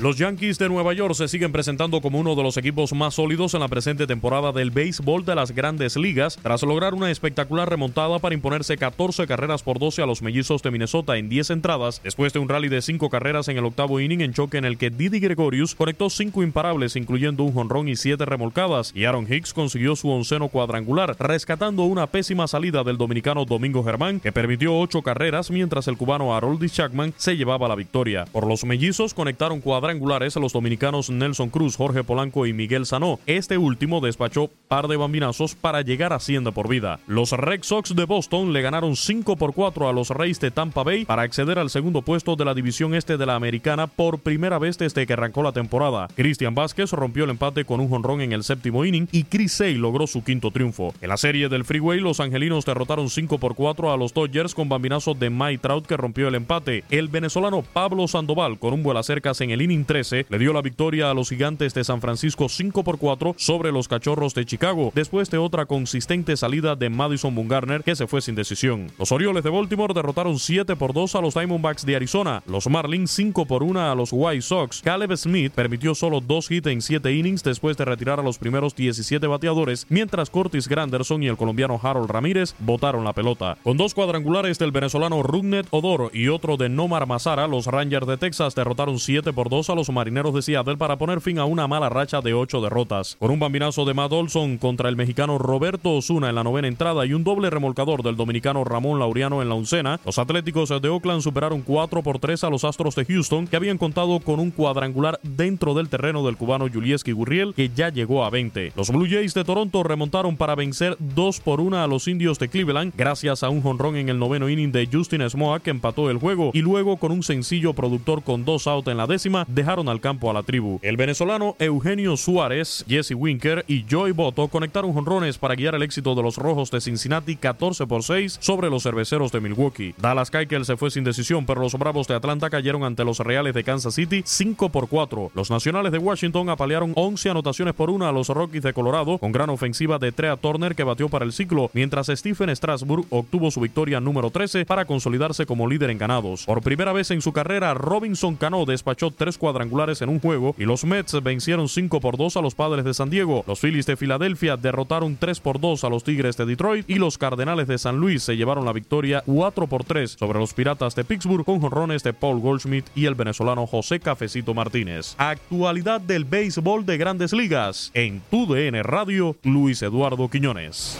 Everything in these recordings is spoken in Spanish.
Los Yankees de Nueva York se siguen presentando como uno de los equipos más sólidos en la presente temporada del béisbol de las grandes ligas, tras lograr una espectacular remontada para imponerse 14 carreras por 12 a los mellizos de Minnesota en 10 entradas, después de un rally de 5 carreras en el octavo inning en choque en el que Didi Gregorius conectó 5 imparables, incluyendo un jonrón y 7 remolcadas, y Aaron Hicks consiguió su onceno cuadrangular, rescatando una pésima salida del dominicano Domingo Germán, que permitió 8 carreras, mientras el cubano Haroldis Chapman se llevaba la victoria. Por los mellizos conectaron cuadrangulares los dominicanos Nelson Cruz, Jorge Polanco y Miguel Sanó. Este último despachó par de bambinazos para llegar a Hacienda por vida. Los Red Sox de Boston le ganaron 5 por 4 a los Reyes de Tampa Bay para acceder al segundo puesto de la división este de la americana por primera vez desde que arrancó la temporada. Cristian Vázquez rompió el empate con un jonrón en el séptimo inning y Chris Sale logró su quinto triunfo. En la serie del Freeway, los angelinos derrotaron 5 por 4 a los Dodgers con bambinazo de Mike Trout que rompió el empate. El venezolano Pablo Sandoval con un vuelo cercas en el inning 13 le dio la victoria a los gigantes de San Francisco 5 por 4 sobre los cachorros de Chicago, después de otra consistente salida de Madison Bumgarner que se fue sin decisión. Los Orioles de Baltimore derrotaron 7 por 2 a los Diamondbacks de Arizona, los Marlins 5 por 1 a los White Sox. Caleb Smith permitió solo 2 hits en 7 innings después de retirar a los primeros 17 bateadores, mientras Curtis Granderson y el colombiano Harold Ramírez botaron la pelota. Con dos cuadrangulares del venezolano Rugnet Odor y otro de Nomar Mazara, los Rangers de Texas derrotaron 7 por 2 a los Marineros de Seattle para poner fin a una mala racha de 8 derrotas. Con un bambinazo de Matt Olson contra el mexicano Roberto Osuna en la novena entrada y un doble remolcador del dominicano Ramón Laureano en la oncena, los Atléticos de Oakland superaron 4 por 3 a los Astros de Houston, que habían contado con un cuadrangular dentro del terreno del cubano Julieski Gurriel, que ya llegó a 20. Los Blue Jays de Toronto remontaron para vencer 2 por 1 a los Indios de Cleveland, gracias a un jonrón en el noveno inning de Justin Smoak que empató el juego, y luego con un sencillo productor con dos outs en la décima, dejaron al campo a la tribu. El venezolano Eugenio Suárez, Jesse Winker y Joey Boto conectaron jonrones para guiar el éxito de los Rojos de Cincinnati 14 por 6 sobre los cerveceros de Milwaukee. Dallas Keuchel se fue sin decisión, pero los Bravos de Atlanta cayeron ante los Reales de Kansas City 5 por 4. Los Nacionales de Washington apalearon 11 anotaciones por una a los Rockies de Colorado con gran ofensiva de Trea Turner que batió para el ciclo, mientras Stephen Strasburg obtuvo su victoria número 13 para consolidarse como líder en ganados. Por primera vez en su carrera, Robinson Cano despachó tres cuadrangulares en un juego y los Mets vencieron 5 por 2 a los Padres de San Diego. Los Phillies de Filadelfia derrotaron 3 por 2 a los Tigres de Detroit y los Cardenales de San Luis se llevaron la victoria 4 por 3 sobre los Piratas de Pittsburgh con jonrones de Paul Goldschmidt y el venezolano José Cafecito Martínez. Actualidad del béisbol de Grandes Ligas en TUDN Radio, Luis Eduardo Quiñones.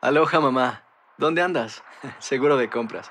Aloha mamá. ¿Dónde andas? Seguro de compras.